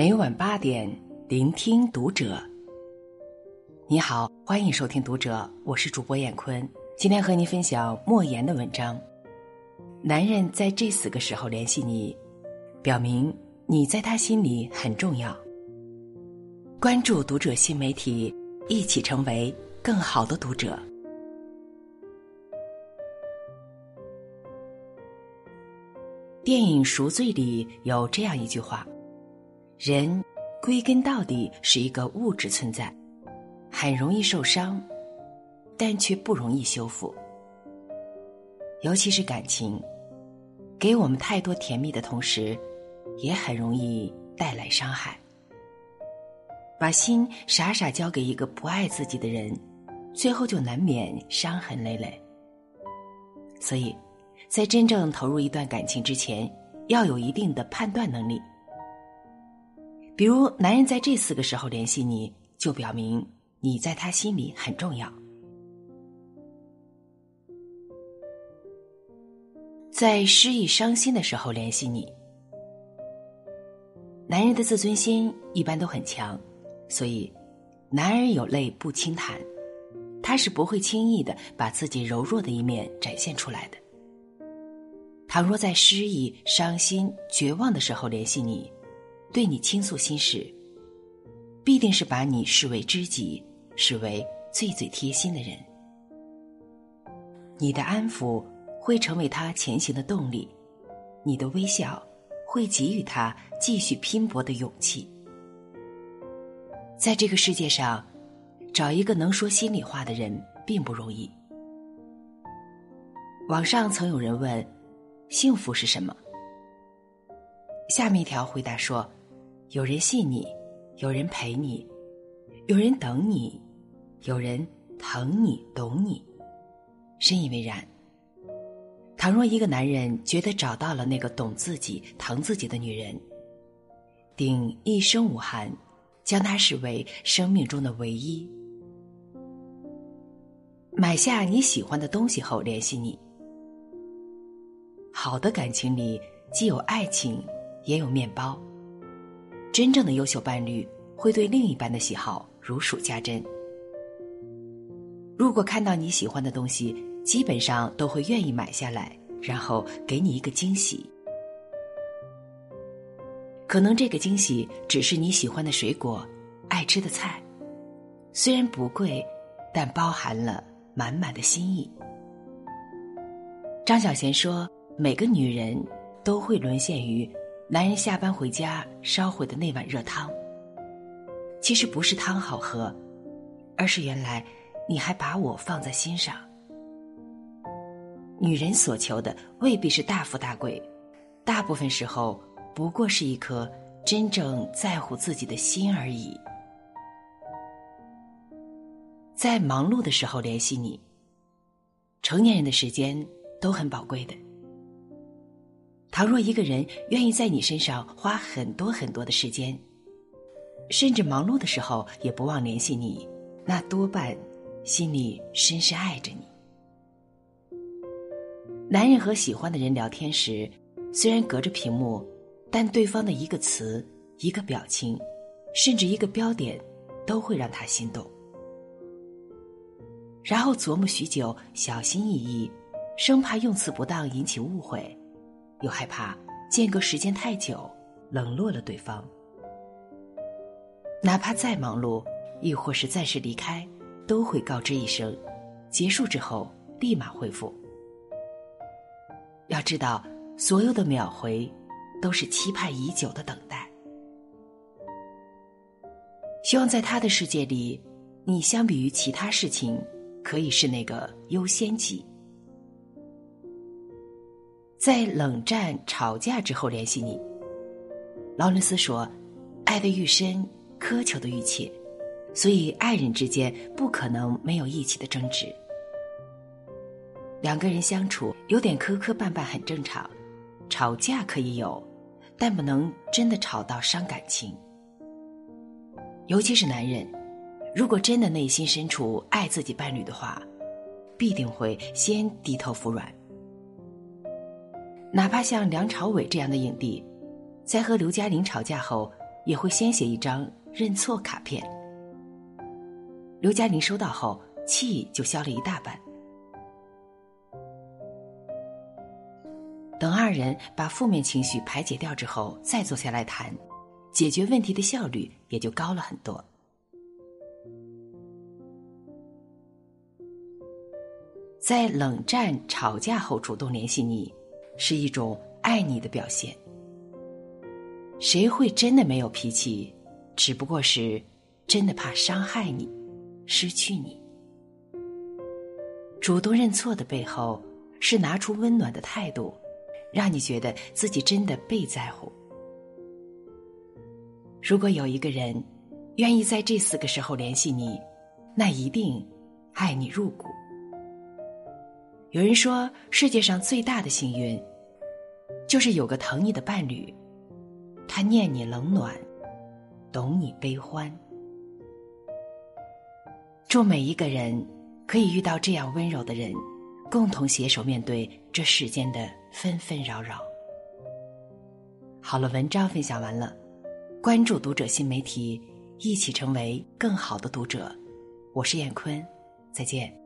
每晚八点，聆听读者。你好，欢迎收听读者，我是主播闫坤。今天和您分享莫言的文章。男人在这四个时候联系你，表明你在他心里很重要。关注读者新媒体，一起成为更好的读者。电影《赎罪》里有这样一句话。人归根到底是一个物质存在，很容易受伤，但却不容易修复。尤其是感情，给我们太多甜蜜的同时，也很容易带来伤害。把心傻傻交给一个不爱自己的人，最后就难免伤痕累累。所以，在真正投入一段感情之前，要有一定的判断能力。比如，男人在这四个时候联系你，就表明你在他心里很重要。在失意伤心的时候联系你，男人的自尊心一般都很强，所以男儿有泪不轻弹，他是不会轻易的把自己柔弱的一面展现出来的。倘若在失意、伤心、绝望的时候联系你。对你倾诉心事，必定是把你视为知己，视为最最贴心的人。你的安抚会成为他前行的动力，你的微笑会给予他继续拼搏的勇气。在这个世界上，找一个能说心里话的人并不容易。网上曾有人问：“幸福是什么？”下面一条回答说。有人信你，有人陪你，有人等你，有人疼你、懂你，深以为然。倘若一个男人觉得找到了那个懂自己、疼自己的女人，定一生无憾，将她视为生命中的唯一。买下你喜欢的东西后联系你。好的感情里既有爱情，也有面包。真正的优秀伴侣会对另一半的喜好如数家珍。如果看到你喜欢的东西，基本上都会愿意买下来，然后给你一个惊喜。可能这个惊喜只是你喜欢的水果、爱吃的菜，虽然不贵，但包含了满满的心意。张小娴说：“每个女人都会沦陷于。”男人下班回家烧毁的那碗热汤，其实不是汤好喝，而是原来你还把我放在心上。女人所求的未必是大富大贵，大部分时候不过是一颗真正在乎自己的心而已。在忙碌的时候联系你，成年人的时间都很宝贵的。倘若一个人愿意在你身上花很多很多的时间，甚至忙碌的时候也不忘联系你，那多半心里深深爱着你。男人和喜欢的人聊天时，虽然隔着屏幕，但对方的一个词、一个表情，甚至一个标点，都会让他心动。然后琢磨许久，小心翼翼，生怕用词不当引起误会。又害怕间隔时间太久，冷落了对方。哪怕再忙碌，亦或是暂时离开，都会告知一声，结束之后立马回复。要知道，所有的秒回，都是期盼已久的等待。希望在他的世界里，你相比于其他事情，可以是那个优先级。在冷战、吵架之后联系你。劳伦斯说：“爱的愈深，苛求的愈切，所以爱人之间不可能没有一起的争执。两个人相处有点磕磕绊绊很正常，吵架可以有，但不能真的吵到伤感情。尤其是男人，如果真的内心深处爱自己伴侣的话，必定会先低头服软。”哪怕像梁朝伟这样的影帝，在和刘嘉玲吵架后，也会先写一张认错卡片。刘嘉玲收到后，气就消了一大半。等二人把负面情绪排解掉之后，再坐下来谈，解决问题的效率也就高了很多。在冷战、吵架后主动联系你，是一种爱你的表现。谁会真的没有脾气？只不过是真的怕伤害你，失去你。主动认错的背后，是拿出温暖的态度，让你觉得自己真的被在乎。如果有一个人愿意在这四个时候联系你，那一定爱你入骨。有人说，世界上最大的幸运，就是有个疼你的伴侣，他念你冷暖，懂你悲欢。祝每一个人可以遇到这样温柔的人，共同携手面对这世间的纷纷扰扰。好了，文章分享完了，关注读者新媒体，一起成为更好的读者。我是燕坤，再见。